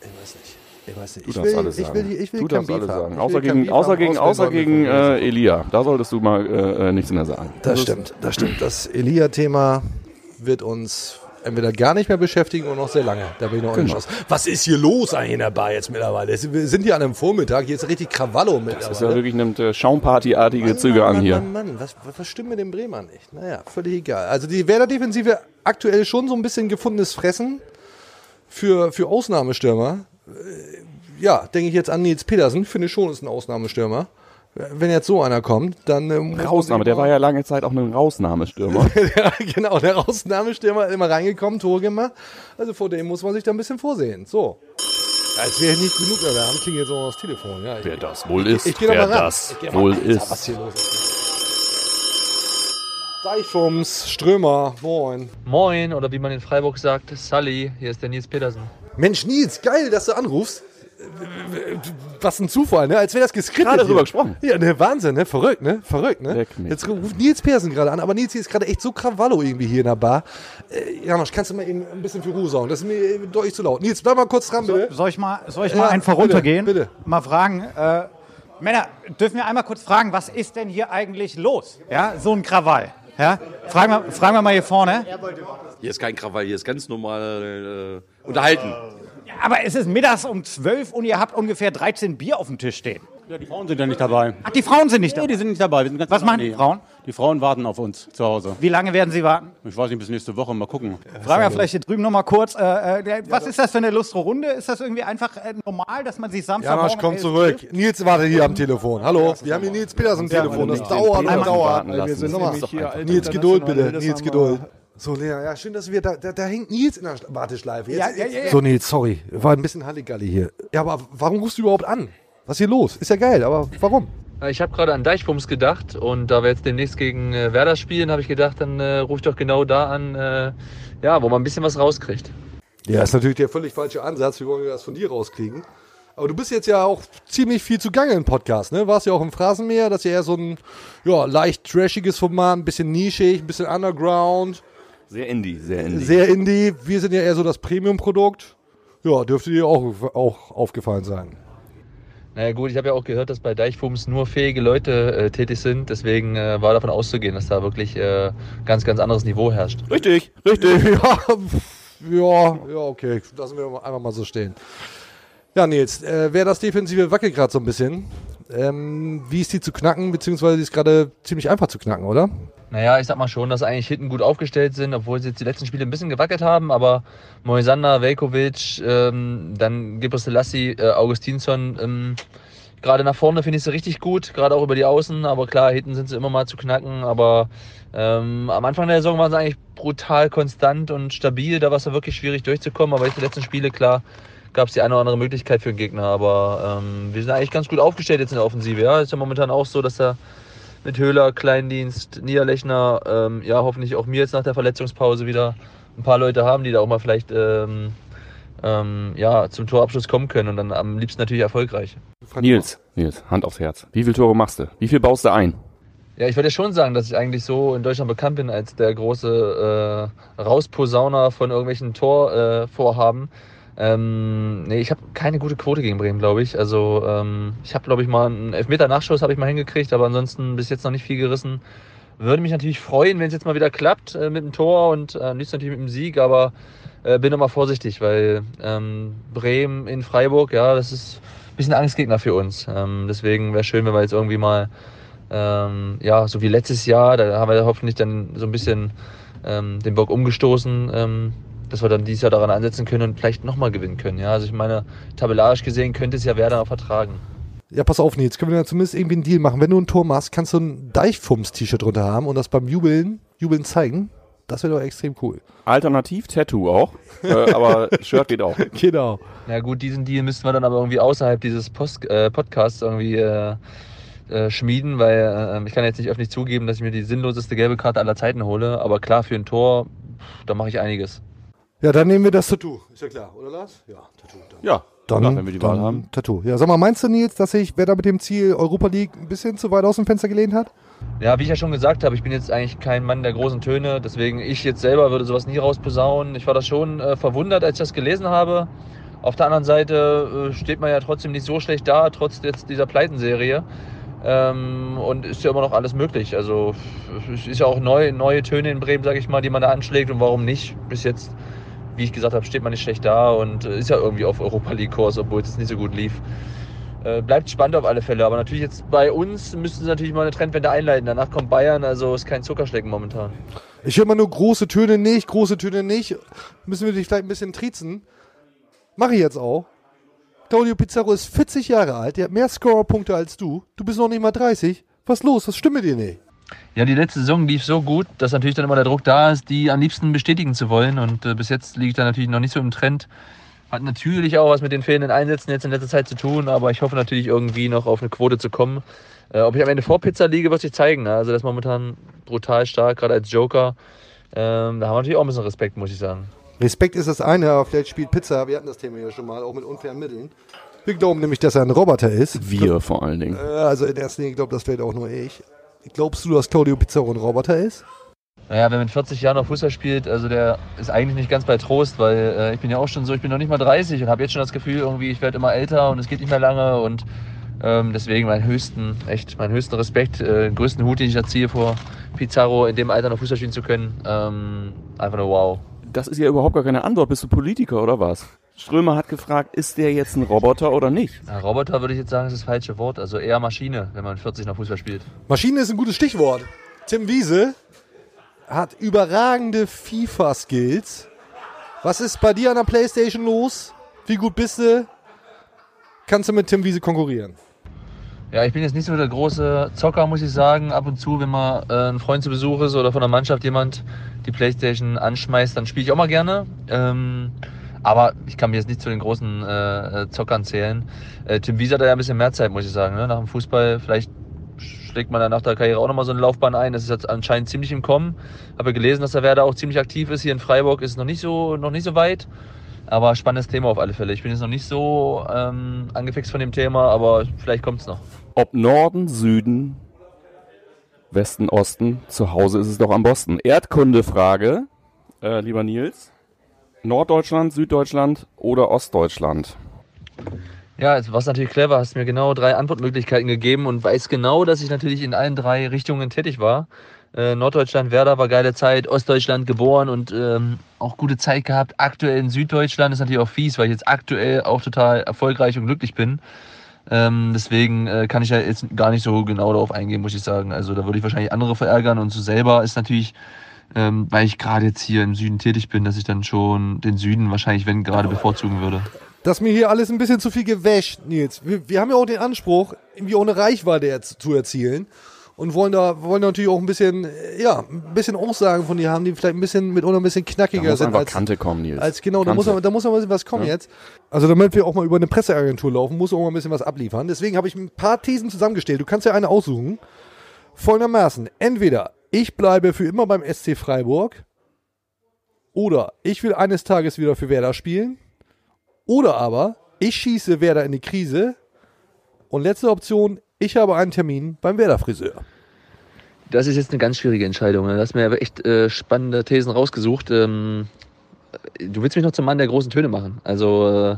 Ich weiß nicht. Ich weiß nicht. Du ich darfst will, alles ich sagen. will, ich will du darfst alles sagen. Ich Außer gegen, außer gegen, außer gegen äh, Elia. Da solltest du mal äh, äh, nichts mehr sagen. Das stimmt, das stimmt. Das Elia-Thema wird uns entweder gar nicht mehr beschäftigen oder noch sehr lange. Da bin ich noch Genau. unentschlossen. Was ist hier los eigentlich in der Bar jetzt mittlerweile? Wir sind hier an einem Vormittag, hier ist richtig Krawallo mittlerweile. Das ist ja wirklich nimmt äh, Schaumparty-artige Züge Mann, an Mann, hier. Mann, Mann, was, was, was stimmt mit dem Bremer nicht? Naja, völlig egal. Also die Werder-Defensive aktuell schon so ein bisschen gefundenes Fressen für, für Ausnahmestürmer. Äh, Ja, denke ich jetzt an Nils Petersen, finde schon ist ein Ausnahmestürmer. Wenn jetzt so einer kommt, dann ähm, muss man Rausnahme, der war ja lange Zeit auch ein Rausnahmestürmer. ja, genau, der Ausnahmestürmer immer reingekommen, Tor gemacht. Also vor dem muss man sich da ein bisschen vorsehen. So. Als wäre nicht genug Alarm, klingelt jetzt auch noch das Telefon. Ja, ich, Wer das wohl ist, ich gehe doch wer mal ran. das Ich geh mal wohl ran. Was ist. hier los ist. Deichfums, Strömer, moin. Moin, oder wie man in Freiburg sagt, Sully, hier ist der Nils Petersen. Mensch, Nils, geil, dass du anrufst. Was ein Zufall, ne? Als wäre das geskriptet. Gerade drüber gesprochen. Ja, ne, Wahnsinn, ne? Verrückt, ne? Verrückt, ne? Jetzt ruft Nils Pearson gerade an, aber Nils hier ist gerade echt so Krawallo irgendwie hier in der Bar. Äh, Janosch, kannst du mal eben ein bisschen für Ruhe sorgen? Das ist mir deutlich zu laut. Nils, bleib mal kurz dran, bitte. Soll ich mal, soll ich Ja, mal einfach bitte, runtergehen? bitte. Mal fragen. Äh, Männer, dürfen wir einmal kurz fragen, was ist denn hier eigentlich los? Ja, so ein Krawall. Ja? Fragen, wir, fragen wir mal hier vorne. Hier ist kein Krawall, hier ist ganz normal äh, unterhalten. Ja, aber es ist mittags um 12 und ihr habt ungefähr 13 Bier auf dem Tisch stehen. Ja, die Frauen sind ja nicht dabei. Ach, die Frauen sind nicht da. Nee, die sind nicht dabei. Wir sind ganz Was machen die. Frauen? Die Frauen warten auf uns zu Hause. Wie lange werden sie warten? Ich weiß nicht, bis nächste Woche. Mal gucken. Fragen wir vielleicht hier drüben nochmal kurz. Äh, äh, was ist das für eine lustre Runde? Ist das irgendwie einfach äh, normal, dass man sich Samstag Janosch, komm zurück. Nils wartet hier am Telefon. Hallo, wir haben hier Nils Petersen am Telefon. Das dauert und dauert. Wir sind Nils, Geduld bitte. Nils, Geduld. So, Lea, ja, schön, dass wir da, da, da hängt Nils in der Warteschleife. Jetzt, Ja, ja, jetzt- ja, ja. So, Nils, sorry. War ein bisschen Halligalli hier. Ja, aber warum rufst du überhaupt an? Was ist hier los? Ist ja geil, aber warum? Äh, Ich habe gerade an Deichbums gedacht und da wir jetzt demnächst gegen äh, Werder spielen, habe ich gedacht, dann äh, rufe ich doch genau da an, äh, ja, wo man ein bisschen was rauskriegt. Ja, ist natürlich der völlig falsche Ansatz. Wie wollen wir das von dir rauskriegen? Aber du bist jetzt ja auch ziemlich viel zugange im Podcast, ne? Warst ja auch im Phrasenmeer, das ist ja eher so ein ja, leicht trashiges Format, ein bisschen nischig, ein bisschen underground, Sehr indie, sehr indie. sehr indie. Wir sind ja eher so das Premium-Produkt. Ja, dürfte dir auch, auch aufgefallen sein. Naja gut, ich habe ja auch gehört, dass bei Deichbums nur fähige Leute äh, tätig sind, deswegen äh, war davon auszugehen, dass da wirklich äh, ganz, ganz anderes Niveau herrscht. Richtig, richtig. ja, ja, ja, okay. Lassen wir einfach mal so stehen. Ja, Nils, äh, wer das Defensive wackelt gerade so ein bisschen. Ähm, wie ist die zu knacken, beziehungsweise die ist gerade ziemlich einfach zu knacken, oder? Naja, ich sag mal schon, dass eigentlich hinten gut aufgestellt sind, obwohl sie jetzt die letzten Spiele ein bisschen gewackelt haben, aber Moisander, Velkovic, ähm, dann Gebre Selassie, äh, Augustinsson, ähm, Gerade nach vorne finde ich sie richtig gut, gerade auch über die Außen. Aber klar, hinten sind sie immer mal zu knacken. Aber ähm, am Anfang der Saison waren sie eigentlich brutal konstant und stabil. Da war es ja wirklich schwierig durchzukommen. Aber jetzt die letzten Spiele, klar, gab es die eine oder andere Möglichkeit für den Gegner. Aber ähm, wir sind eigentlich ganz gut aufgestellt jetzt in der Offensive. Ja, ist ja momentan auch so, dass da mit Höhler, Kleindienst, Niederlechner, ähm, ja, hoffentlich auch mir jetzt nach der Verletzungspause wieder ein paar Leute haben, die da auch mal vielleicht ähm, ähm, ja, zum Torabschluss kommen können und dann am liebsten natürlich erfolgreich. Nils, Nils, Hand aufs Herz. Wie viele Tore machst du? Wie viel baust du ein? Ja, ich würde ja schon sagen, dass ich eigentlich so in Deutschland bekannt bin als der große äh, Rausposauner von irgendwelchen Torvorhaben. Äh, ähm, nee, ich habe keine gute Quote gegen Bremen, glaube ich. Also ähm, ich habe, glaube ich, mal einen Elfmeter-Nachschuss habe ich mal hingekriegt, aber ansonsten bis jetzt noch nicht viel gerissen. Würde mich natürlich freuen, wenn es jetzt mal wieder klappt äh, mit dem Tor und äh, nicht natürlich mit dem Sieg, aber äh, bin immer vorsichtig, weil ähm, Bremen in Freiburg, ja, das ist ein bisschen Angstgegner für uns. Ähm, deswegen wäre schön, wenn wir jetzt irgendwie mal, ähm, ja, so wie letztes Jahr, da haben wir hoffentlich dann so ein bisschen ähm, den Bock umgestoßen, ähm, dass wir dann dieses Jahr daran ansetzen können und vielleicht nochmal gewinnen können. Ja, also ich meine, tabellarisch gesehen könnte es ja Werder auch vertragen. Ja, pass auf, Nils, können wir da zumindest irgendwie einen Deal machen. Wenn du ein Tor machst, kannst du ein Deichfums-T-Shirt drunter haben und das beim Jubeln, Jubeln zeigen. Das wäre doch extrem cool. Alternativ Tattoo auch, äh, aber Shirt geht auch. Genau. Ja gut, diesen Deal müssten wir dann aber irgendwie außerhalb dieses Post, äh, Podcasts irgendwie äh, äh, schmieden, weil äh, ich kann jetzt nicht öffentlich zugeben, dass ich mir die sinnloseste gelbe Karte aller Zeiten hole. Aber klar, für ein Tor, da mache ich einiges. Ja, dann nehmen wir das Tattoo. Ist ja klar, oder Lars? Ja, Tattoo. Dann. Ja, Dann, klar, wenn wir die dann Wahl haben. Tattoo. Ja, sag mal, meinst du, Nils, dass sich wer da mit dem Ziel Europa League ein bisschen zu weit aus dem Fenster gelehnt hat? Ja, wie ich ja schon gesagt habe, ich bin jetzt eigentlich kein Mann der großen Töne, deswegen ich jetzt selber würde sowas nie rausposaunen. Ich war da schon äh, verwundert, als ich das gelesen habe. Auf der anderen Seite äh, steht man ja trotzdem nicht so schlecht da, trotz jetzt dieser Pleitenserie. Ähm, und ist ja immer noch alles möglich. Also es ist ja auch neu, neue Töne in Bremen, sage ich mal, die man da anschlägt und warum nicht? Bis jetzt, wie ich gesagt habe, steht man nicht schlecht da und äh, ist ja irgendwie auf Europa League-Kurs, obwohl es jetzt nicht so gut lief. Äh, bleibt spannend auf alle Fälle. Aber natürlich jetzt bei uns müssten sie natürlich mal eine Trendwende einleiten. Danach kommt Bayern, also ist kein Zuckerschlecken momentan. Ich höre immer nur große Töne nicht, große Töne nicht. Müssen wir dich vielleicht ein bisschen triezen? Mache ich jetzt auch. Claudio Pizarro ist 40 Jahre alt, der hat mehr Scorerpunkte als du. Du bist noch nicht mal 30. Was los? Was stimmt mit dir nicht? Ja, die letzte Saison lief so gut, dass natürlich dann immer der Druck da ist, die am liebsten bestätigen zu wollen. Und äh, bis jetzt liegt da natürlich noch nicht so im Trend. Hat natürlich auch was mit den fehlenden Einsätzen jetzt in letzter Zeit zu tun, aber ich hoffe natürlich irgendwie noch auf eine Quote zu kommen. Äh, ob ich am Ende vor Pizza liege, wird sich zeigen. Ne? Also das ist momentan brutal stark, gerade als Joker. Ähm, da haben wir natürlich auch ein bisschen Respekt, muss ich sagen. Respekt ist das eine, aber vielleicht spielt Pizza, wir hatten das Thema ja schon mal, auch mit unfairen Mitteln. Wir glauben nämlich, dass er ein Roboter ist. Wir vor allen Dingen. Äh, Also in erster Linie glaubt das vielleicht auch nur ich. Glaubst du, dass Claudio Pizarro ein Roboter ist? Naja, wer mit 40 Jahren noch Fußball spielt, also der ist eigentlich nicht ganz bei Trost, weil äh, ich bin ja auch schon so, ich bin noch nicht mal 30 und habe jetzt schon das Gefühl, irgendwie, ich werde immer älter und es geht nicht mehr lange und ähm, deswegen meinen höchsten, echt, meinen höchsten Respekt, äh, den größten Hut, den ich erziehe vor Pizarro, in dem Alter noch Fußball spielen zu können. Ähm, einfach nur wow. Das ist ja überhaupt gar keine Antwort. Bist du Politiker oder was? Strömer hat gefragt, ist der jetzt ein Roboter oder nicht? Ja, Roboter würde ich jetzt sagen, ist das falsche Wort. Also eher Maschine, wenn man 40 noch Fußball spielt. Maschine ist ein gutes Stichwort. Tim Wiese hat überragende FIFA-Skills. Was ist bei dir an der Playstation los? Wie gut bist du? Kannst du mit Tim Wiese konkurrieren? Ja, ich bin jetzt nicht so der große Zocker, muss ich sagen. Ab und zu, wenn mal äh, ein Freund zu Besuch ist oder von der Mannschaft jemand die Playstation anschmeißt, dann spiele ich auch mal gerne. Ähm, aber ich kann mir jetzt nicht zu den großen äh, äh, Zockern zählen. Äh, Tim Wiese hat ja ein bisschen mehr Zeit, muss ich sagen. Ne? Nach dem Fußball, vielleicht schlägt man dann nach der Karriere auch nochmal so eine Laufbahn ein. Das ist jetzt anscheinend ziemlich im Kommen. Habe gelesen, dass der Werder auch ziemlich aktiv ist. Hier in Freiburg ist es noch nicht so, noch nicht so weit. Aber spannendes Thema auf alle Fälle. Ich bin jetzt noch nicht so ähm, angefixt von dem Thema, aber vielleicht kommt es noch. Ob Norden, Süden, Westen, Osten, zu Hause ist es doch am Boston. Erdkundefrage, äh, lieber Nils. Norddeutschland, Süddeutschland oder Ostdeutschland? Ja, es war natürlich clever, hast mir genau drei Antwortmöglichkeiten gegeben und weiß genau, dass ich natürlich in allen drei Richtungen tätig war. Äh, Norddeutschland, Werder war geile Zeit, Ostdeutschland geboren und ähm, auch gute Zeit gehabt. Aktuell in Süddeutschland ist natürlich auch fies, weil ich jetzt aktuell auch total erfolgreich und glücklich bin. Ähm, deswegen äh, kann ich ja jetzt gar nicht so genau darauf eingehen, muss ich sagen. Also da würde ich wahrscheinlich andere verärgern und so selber ist natürlich, ähm, weil ich gerade jetzt hier im Süden tätig bin, dass ich dann schon den Süden wahrscheinlich, wenn gerade, bevorzugen würde. Das ist mir hier alles ein bisschen zu viel gewäscht, Nils. Wir, wir haben ja auch den Anspruch, irgendwie auch eine Reichweite jetzt zu erzielen. Und wollen da, wollen da natürlich auch ein bisschen, äh, ja, ein bisschen Aussagen von dir haben, die vielleicht ein bisschen mit ein bisschen Da knackiger muss sind als, Kante kommen, Nils. als genau, da Kante. muss, aber- da muss ein bisschen was kommen Ja. jetzt. Also damit wir auch mal über eine Presseagentur laufen, muss auch mal ein bisschen was abliefern. Deswegen habe ich ein paar Thesen zusammengestellt. Du kannst ja eine aussuchen. Folgendermaßen. Entweder ich bleibe für immer beim SC Freiburg oder ich will eines Tages wieder für Werder spielen oder aber ich schieße Werder in die Krise und letzte Option, ich habe einen Termin beim Werder Friseur. Das ist jetzt eine ganz schwierige Entscheidung. ne? Du hast mir aber echt äh, spannende Thesen rausgesucht. Ähm, du willst mich noch zum Mann der großen Töne machen. Also äh,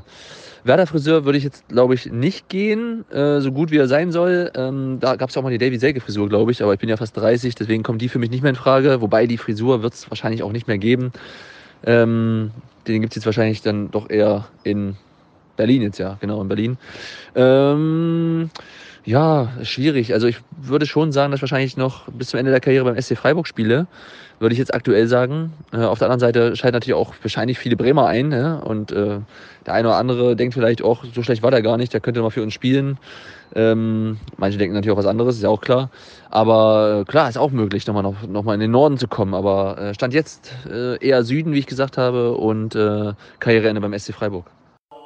Werder Friseur würde ich jetzt, glaube ich, nicht gehen, äh, so gut wie er sein soll. Ähm, da gab es auch mal die Davy Selke Frisur, glaube ich, aber ich bin ja fast 30, deswegen kommt die für mich nicht mehr in Frage. Wobei die Frisur wird es wahrscheinlich auch nicht mehr geben. Ähm, den gibt es jetzt wahrscheinlich dann doch eher in Berlin jetzt, ja, genau, in Berlin. Ähm, ja, schwierig. Also ich würde schon sagen, dass ich wahrscheinlich noch bis zum Ende der Karriere beim SC Freiburg spiele. Würde ich jetzt aktuell sagen. Äh, auf der anderen Seite schalten natürlich auch wahrscheinlich viele Bremer ein. Ne? Und äh, der eine oder andere denkt vielleicht auch, so schlecht war der gar nicht, der könnte mal für uns spielen. Ähm, manche denken natürlich auch was anderes, ist ja auch klar. Aber äh, klar, ist auch möglich, nochmal noch, noch mal in den Norden zu kommen. Aber äh, Stand jetzt äh, eher Süden, wie ich gesagt habe, und äh, Karriereende beim SC Freiburg.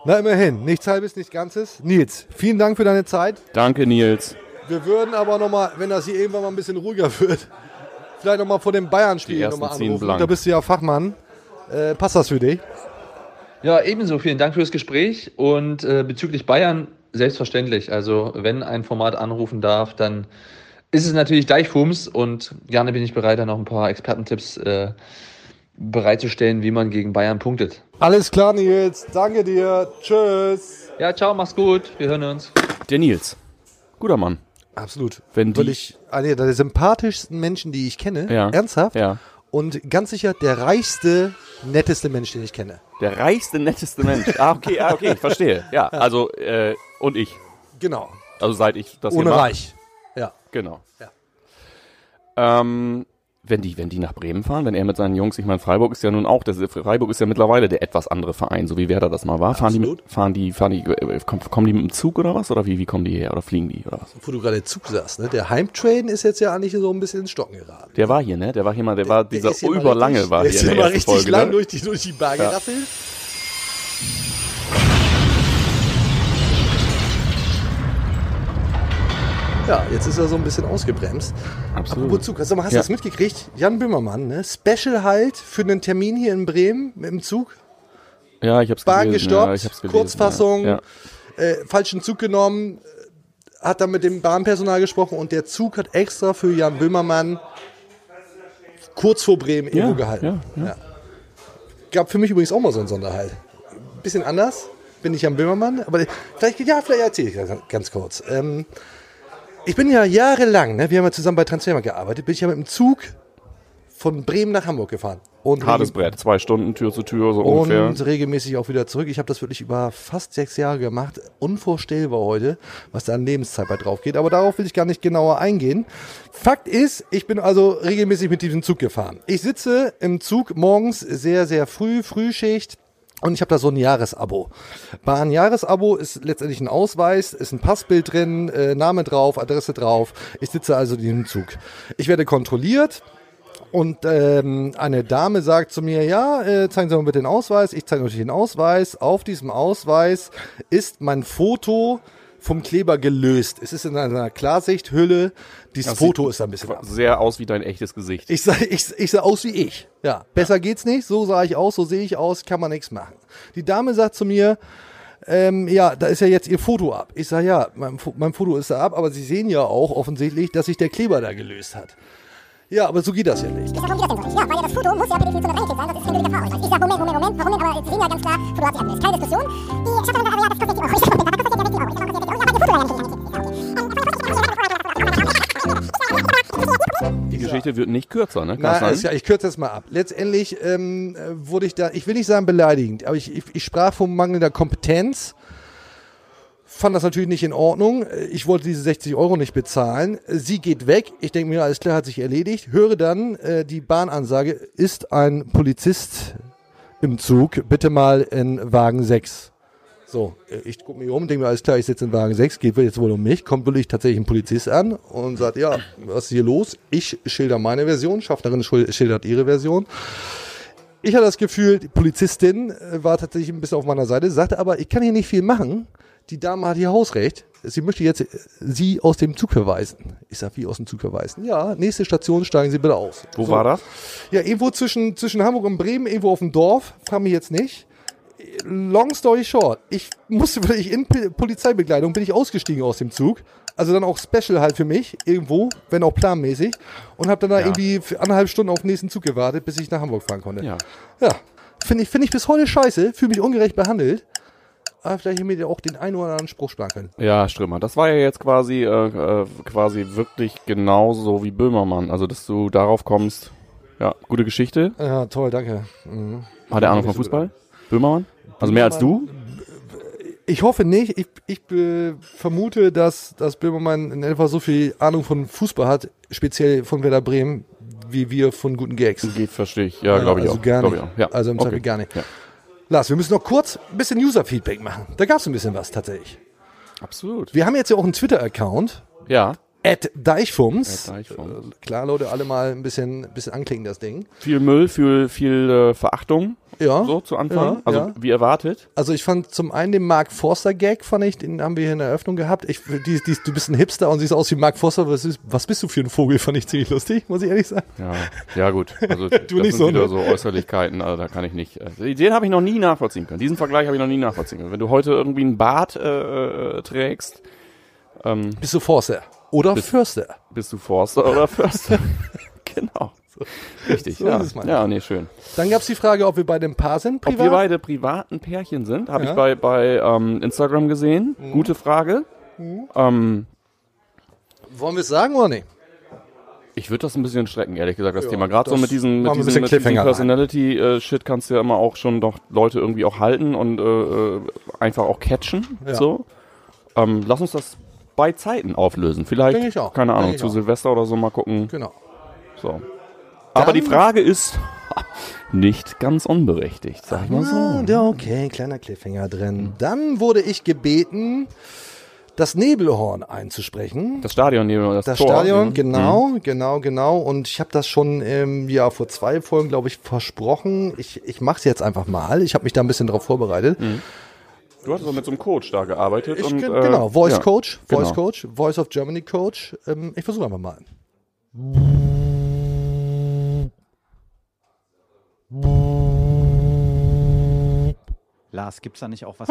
Na immerhin, nichts halbes, nichts Ganzes. Nils, vielen Dank für deine Zeit. Danke, Nils. Wir würden aber nochmal, wenn das hier irgendwann mal ein bisschen ruhiger wird, vielleicht nochmal vor dem Bayern-Spiel nochmal anrufen. blank. Da bist du ja Fachmann. Äh, passt das für dich? Ja, ebenso. Vielen Dank fürs Gespräch. Und äh, bezüglich Bayern, selbstverständlich. Also, wenn ein Format anrufen darf, dann ist es natürlich Deichfums. Und gerne bin ich bereit, da noch ein paar Expertentipps äh, bereitzustellen, wie man gegen Bayern punktet. Alles klar, Nils. Danke dir. Tschüss. Ja, ciao, mach's gut. Wir hören uns. Der Nils. Guter Mann. Absolut. Wenn die, Völlig einer der sympathischsten Menschen, die ich kenne. Ja. Ernsthaft. Ja. Und ganz sicher der reichste, netteste Mensch, den ich kenne. Der reichste, netteste Mensch. Ah, okay, ah, okay, ich verstehe. Ja, also, äh, und ich. Genau. Also seit ich das Ohne hier mache. Reich. Ja. Genau. Ja. Ähm, wenn die, wenn die nach Bremen fahren, wenn er mit seinen Jungs, ich meine, Freiburg ist ja nun auch, das, Freiburg ist ja mittlerweile der etwas andere Verein, so wie Werder das mal war. Fahren die, mit, fahren die, fahren die, äh, kommen, kommen die mit dem Zug oder was? Oder wie, wie kommen die her? Oder fliegen die oder was? Wo du gerade Zug sagst, ne? Der Heimtrain ist jetzt ja eigentlich so ein bisschen ins Stocken geraten. Der war hier, ne? Der war hier mal, der war, dieser ist hier mal überlange richtig- war der hier ist in hier der mal richtig Folge, lang ne? durch die, durch die Bar geraffelt. Ja, jetzt ist er so ein bisschen ausgebremst. Absolut. Apropos Zug, also, hast du Ja. das mitgekriegt? Jan Böhmermann, ne? Special halt für einen Termin hier in Bremen mit dem Zug. Ja, ich hab's Bahn gelesen. gestoppt, ja, ich hab's gelesen, Kurzfassung, Ja. Ja. Äh, falschen Zug genommen, hat dann mit dem Bahnpersonal gesprochen und der Zug hat extra für Jan Böhmermann kurz vor Bremen Ja, irgendwo gehalten. ja, ja. Gab für mich übrigens auch mal so einen Sonderhalt. Bisschen anders, bin ich Jan Böhmermann, aber vielleicht, ja, vielleicht erzähle ich das ganz kurz. Ähm, ich bin ja jahrelang, ne, wir haben ja zusammen bei Transfermarkt gearbeitet, bin ich ja mit dem Zug von Bremen nach Hamburg gefahren. Und Hartes Brett, zwei Stunden Tür zu Tür, so ungefähr. und regelmäßig auch wieder zurück. Ich habe das wirklich über fast sechs Jahre gemacht. Unvorstellbar heute, was da an Lebenszeit bei drauf geht. Aber darauf will ich gar nicht genauer eingehen. Fakt ist, ich bin also regelmäßig mit diesem Zug gefahren. Ich sitze im Zug morgens sehr, sehr früh, Frühschicht. Und ich habe da so ein Jahresabo. Bei einem Jahresabo ist letztendlich ein Ausweis, ist ein Passbild drin, äh, Name drauf, Adresse drauf. Ich sitze also in diesem Zug. Ich werde kontrolliert. Und ähm, eine Dame sagt zu mir, ja, äh, zeigen Sie mal bitte den Ausweis. Ich zeige natürlich den Ausweis. Auf diesem Ausweis ist mein Foto vom Kleber gelöst. Es ist in einer Klarsichthülle. Dieses Das Foto ist ein bisschen ab. Sehr aus wie dein echtes Gesicht. Ich sah, ich, ich sah aus wie ich. Ja, besser geht's nicht. So sah ich aus, so sehe ich aus, kann man nichts machen. Die Dame sagt zu mir, ähm, ja, da ist ja jetzt Ihr Foto ab. Ich sage, ja, mein, mein Foto ist da ab, aber Sie sehen ja auch offensichtlich, dass sich der Kleber da gelöst hat. Ja, aber so geht das ja nicht. Ja, weil ja das Foto muss ja per Definition reingeklebt sein, das ist keine Gefahr. Ich sag, Moment, Moment, Moment, warum denn? Aber Sie sehen ja ganz klar, Foto hat sich abgelöst. Keine Diskussion. Die Chefin sagt, aber ja, das kostet 60 Euro. Ich sag, Moment, das kostet ja 60 Euro. Ich sag, das kostet ja 60 Die Geschichte wird nicht kürzer, ne? Kann Na, sein? ist ja, ich kürze das mal ab. Letztendlich ähm, äh, wurde ich da, ich will nicht sagen beleidigend, aber ich, ich, ich sprach von mangelnder Kompetenz. Fand das natürlich nicht in Ordnung. Ich wollte diese 60 Euro nicht bezahlen. Sie geht weg. Ich denke mir, alles klar, hat sich erledigt. Höre dann äh, die Bahnansage, ist ein Polizist im Zug, bitte mal in Wagen 6. So, äh, ich gucke mich um, denke mir, alles klar, ich sitze in Wagen 6, geht jetzt wohl um mich, kommt wirklich tatsächlich ein Polizist an und sagt, ja, was ist hier los? Ich schilder meine Version, Schaffnerin schil- schildert ihre Version. Ich hatte das Gefühl, die Polizistin äh, war tatsächlich ein bisschen auf meiner Seite, sagte aber, ich kann hier nicht viel machen. Die Dame hat hier Hausrecht. Sie möchte jetzt äh, Sie aus dem Zug verweisen. Ich sag, wie aus dem Zug verweisen? Ja, nächste Station, steigen Sie bitte aus. Wo war das? Ja, irgendwo zwischen, zwischen Hamburg und Bremen, irgendwo auf dem Dorf, frag mich jetzt nicht. Long story short, ich musste wirklich in Polizeibekleidung, bin ich ausgestiegen aus dem Zug. Also dann auch Special halt für mich, irgendwo, wenn auch planmäßig. Und habe dann da Ja. irgendwie anderthalb Stunden auf den nächsten Zug gewartet, bis ich nach Hamburg fahren konnte. Ja. Ja, finde ich, finde ich bis heute scheiße, fühle mich ungerecht behandelt. Aber vielleicht hätte ich mir auch den einen oder anderen Spruch sparen können. Ja, Strömer. Das war ja jetzt quasi, äh, äh, quasi wirklich genauso wie Böhmermann. Also, dass du darauf kommst. Ja, gute Geschichte. Ja, toll, danke. Mhm. Hat er Ahnung von Fußball? Böhmermann? Also mehr als du? Ich hoffe nicht. Ich, ich äh, vermute, dass, dass Böhmermann in etwa so viel Ahnung von Fußball hat, speziell von Werder Bremen, wie wir von guten Gags. Geht, verstehe ich. Ja, glaube ich also auch. Gar nicht. Ja. Also im Okay. Zweifel gar nicht. Ja. Lars, wir müssen noch kurz ein bisschen User-Feedback machen. Da gab es ein bisschen was tatsächlich. Absolut. Wir haben jetzt ja auch einen Twitter-Account. Ja. At Deichfums. At Deichfums. Äh, Klar, Leute, alle mal ein bisschen, ein bisschen anklicken, das Ding. Viel Müll, viel, viel äh, Verachtung. Ja. So zu Anfang. Ja, also ja. wie erwartet. Also ich fand zum einen den Mark Forster Gag, fand ich, den haben wir hier in der Eröffnung gehabt. Ich, die, die, du bist ein Hipster und siehst aus wie Mark Forster. Was, ist, was bist du für ein Vogel? Fand ich ziemlich lustig, muss ich ehrlich sagen. Ja, ja gut. Also Du das nicht sind so, wieder ne? so Äußerlichkeiten, also da kann ich nicht. äh, Den habe ich noch nie nachvollziehen können. Diesen Vergleich habe ich noch nie nachvollziehen können. Wenn du heute irgendwie einen Bart äh, äh, trägst, ähm, Bist du Forster oder bist, Förster? Bist du Forster oder Förster? genau. Richtig, So ja. Ja, nee, schön. Dann gab es die Frage, ob wir beide ein Paar sind, Ob wir beide privaten Pärchen sind, habe Ja. ich bei, bei ähm, Instagram gesehen. Mhm. Gute Frage. Mhm. Ähm, Wollen wir es sagen oder nicht? Ich würde das ein bisschen strecken, ehrlich gesagt, das Ja, Thema. Gerade so mit diesem, machen mit bisschen mit rein. Personality-Shit kannst du ja immer auch schon doch Leute irgendwie auch halten und äh, äh, einfach auch catchen. Ja. So. Ähm, lass uns das bei Zeiten auflösen. Vielleicht, Denke ich auch. keine Ahnung, zu. Silvester oder so mal gucken. Genau. So. Aber die Frage ist nicht ganz unberechtigt, sag ich mal so. Ah, okay, kleiner Cliffhanger drin. Dann wurde ich gebeten, das Nebelhorn einzusprechen. Das Stadion das, Das Tor. Stadion, Mhm. genau, genau, genau. Und ich habe das schon ähm, ja vor zwei Folgen, glaube ich, versprochen. Ich, ich mache es jetzt einfach mal. Ich habe mich da ein bisschen drauf vorbereitet. Du hast aber mit so einem Coach da gearbeitet. Ich, und, äh, genau, Voice ja, Coach, Voice genau. Coach, Voice of Germany Coach. Ähm, ich versuche einfach mal. Lars, gibt's da nicht auch was?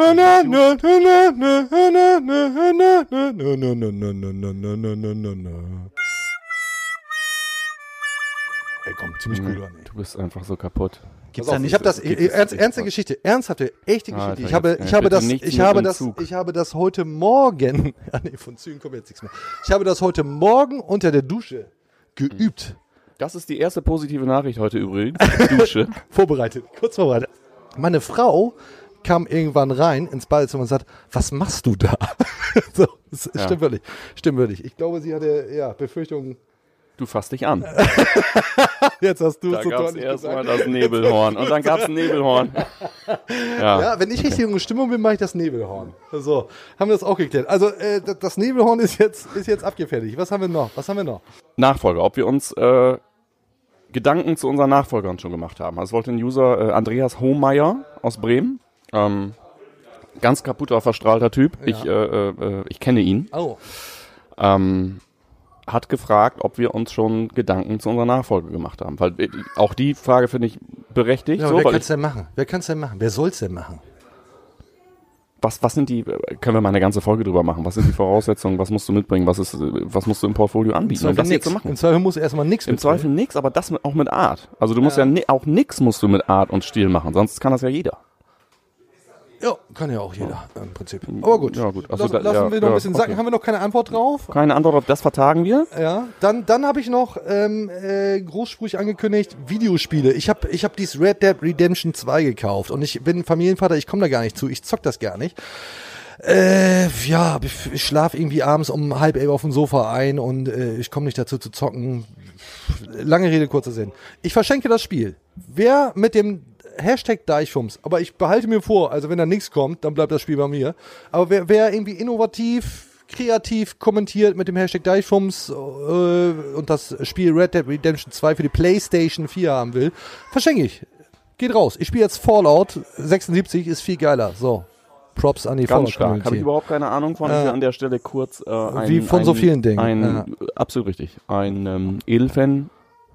Ey, komm, ziemlich cool an. Du bist einfach so kaputt. Gibt's da nicht, ich habe das ich, ernst, ernste Geschichte, ernsthafte, echte Geschichte. Ich habe, ich habe das, ich habe das, ich habe das heute Morgen. Ah, nee, von Zügen kommt jetzt nichts mehr. Ich habe das heute Morgen unter der Dusche geübt. Das ist die erste positive Nachricht heute übrigens. Dusche. vorbereitet, kurz vorbereitet. Meine Frau kam irgendwann rein ins Badezimmer und sagt, was machst du da? so, das Ja. stimmt wirklich, stimmt wirklich. Ich glaube, sie hatte, ja, Befürchtungen. Du fasst dich an. Jetzt hast du es so gab es deutlich erstmal das Nebelhorn und dann gab es ein Nebelhorn. Ja. Ja, wenn ich richtig in Stimmung bin, mache ich das Nebelhorn. So, haben wir das auch geklärt. Also, äh, das- das Nebelhorn ist jetzt, ist jetzt abgefertigt. Was haben wir noch? Was haben wir noch? Nachfolger, ob wir uns äh, Gedanken zu unseren Nachfolgern schon gemacht haben. Also es wollte ein User äh, Andreas Hohmeier aus Bremen. Ähm, ganz kaputter, verstrahlter Typ. Ja. Ich, äh, äh, ich kenne ihn. Oh. Ähm, hat gefragt, ob wir uns schon Gedanken zu unserer Nachfolge gemacht haben. Weil äh, auch die Frage finde ich berechtigt. Ja, so, wer kann es denn machen? Wer kann es denn machen? Wer soll es denn machen? Was, was sind die, können wir mal eine ganze Folge drüber machen? Was sind die Voraussetzungen? Was musst du mitbringen? Was ist, was musst du im Portfolio anbieten, um das hier nix. zu machen? Im Zweifel muss erstmal nichts Im Zweifel nix, aber das mit, auch mit Art. Also du musst ja, ni auch nix musst du mit Art und Stil machen, sonst kann das ja jeder. Ja, kann ja auch jeder im Prinzip. Aber gut. Ja, gut. Also Lass, da- lassen ja, wir noch ein bisschen sacken. okay. Haben wir noch keine Antwort drauf? Keine Antwort auf das vertagen wir. Ja, dann, dann habe ich noch ähm, äh, großspurig angekündigt, Videospiele. Ich habe ich hab dieses Red Dead Redemption 2 gekauft und ich bin Familienvater, ich komme da gar nicht zu, ich zock das gar nicht. Äh, ja, ich schlaf irgendwie abends um halb elf auf dem Sofa ein und äh, ich komme nicht dazu zu zocken. Lange Rede, kurzer Sinn. Ich verschenke das Spiel. Wer mit dem Hashtag Deichfums. Aber ich behalte mir vor, also wenn da nichts kommt, dann bleibt das Spiel bei mir. Aber wer, wer irgendwie innovativ, kreativ kommentiert mit dem Hashtag Deichfums äh, und das Spiel Red Dead Redemption 2 für die PlayStation 4 haben will, verschenke ich. Geht raus. Ich spiele jetzt Fallout 76, ist viel geiler. So. Props an die Ganz stark. Habe ich überhaupt keine Ahnung von. Äh, an der Stelle kurz äh, ein, wie von ein, so vielen Dingen, Ein, ja. Absolut richtig. Ein ähm, Edelfan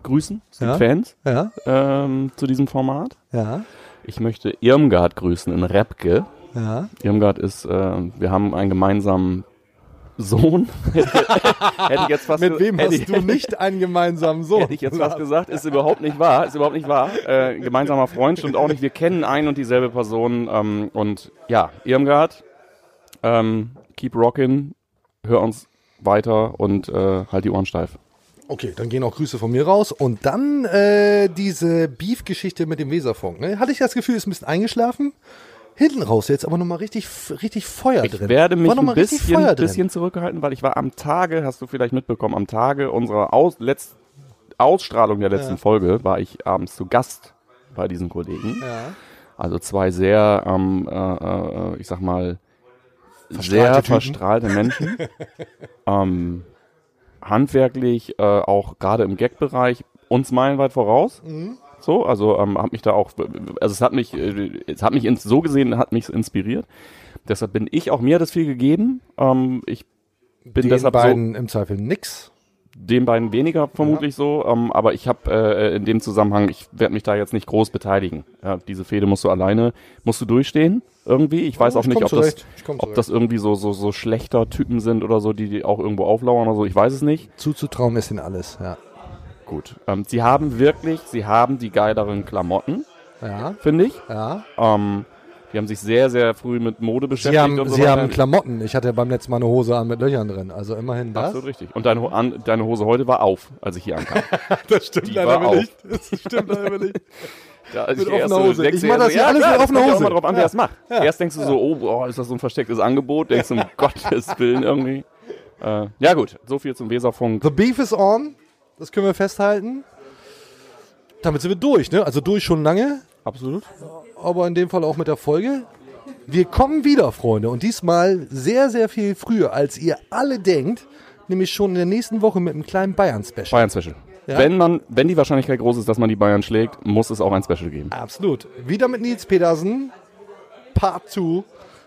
grüßen. Gibt Ja. Fans Ja. ähm, zu diesem Format. Ja. Ich möchte Irmgard grüßen in Repke. Ja. Irmgard ist, äh, wir haben einen gemeinsamen Sohn. hätte ich jetzt fast Mit wem hast ich- du nicht einen gemeinsamen Sohn? Hätte ich jetzt fast gesagt, ist überhaupt nicht wahr, ist überhaupt nicht wahr. Äh, gemeinsamer Freund stimmt auch nicht. Wir kennen ein und dieselbe Person. Ähm, und ja, Irmgard, ähm, keep rockin', hör uns weiter und äh, halt die Ohren steif. Okay, dann gehen auch Grüße von mir raus. Und dann äh, diese Beef-Geschichte mit dem Weserfunk. Ne? Hatte ich das Gefühl, ist ein bisschen eingeschlafen. Hinten raus jetzt aber nochmal richtig, richtig Feuer Ich drin. werde mich ein bisschen, bisschen zurückgehalten, weil ich war am Tage, hast du vielleicht mitbekommen, am Tage unserer Aus Ausstrahlung der letzten Ja. Folge war ich abends zu Gast bei diesen Kollegen. Ja. Also zwei sehr, ähm, äh, äh, ich sag mal, Verstrahlte sehr Typen. verstrahlte Menschen. ähm, handwerklich, äh, auch gerade im Gag-Bereich, uns meilenweit voraus. Mhm. So, also ähm, hat mich da auch, also es hat mich, äh, es hat mich ins, so gesehen, hat mich inspiriert. Deshalb bin ich auch mir hat das viel gegeben. Ähm, ich bin Den deshalb beiden im Zweifel nix. den beiden weniger vermutlich so, ähm, aber ich habe äh, in dem Zusammenhang, ich werde mich da jetzt nicht groß beteiligen. Ja, diese Fehde musst du alleine, musst du durchstehen irgendwie. Ich weiß Ja, auch ich nicht, ob das, ob das irgendwie so, so, so schlechter Typen sind oder so, die, die auch irgendwo auflauern oder so. Ich weiß es nicht. Zuzutrauen ist ihnen alles, ja. Gut. Ähm, sie haben wirklich, sie haben die geileren Klamotten, Ja. finde ich. Ja. Ähm, die haben sich sehr, sehr früh mit Mode beschäftigt. Sie haben, und so sie haben Klamotten. Ich hatte beim letzten Mal eine Hose an mit Löchern drin. Also immerhin das. Absolut richtig. Und deine, an, deine Hose heute war auf, als ich hier ankam. das stimmt Die leider nicht. Das stimmt leider nicht. Ja, also Mit ich erst offener Hose. denkst Ich du mach ja das ja, alles klar, mit das offener Hose. immer drauf an, Ja. wer es macht. Ja. Erst denkst du so, oh, boah, ist das so ein verstecktes Angebot? Denkst du, um Gottes Willen irgendwie. Äh, ja gut, so viel zum Weserfunk. The Beef is on. Das können wir festhalten. Damit sind wir durch, ne? Also durch schon lange. Absolut. Aber in dem Fall auch mit der Folge. Wir kommen wieder, Freunde. Und diesmal sehr, sehr viel früher, als ihr alle denkt. Nämlich schon in der nächsten Woche mit einem kleinen Bayern-Special. Bayern-Special. Ja? Wenn, man, wenn die Wahrscheinlichkeit groß ist, dass man die Bayern schlägt, muss es auch ein Special geben. Absolut. Wieder mit Nils Petersen. Part 2.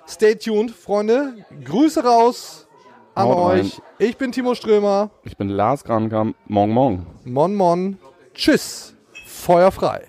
Stay tuned, Freunde. Grüße raus an Haut rein. euch. Ich bin Timo Strömer. Ich bin Lars Grankamp. Morgen, morgen. Mon Mon. Tschüss. Feuer frei.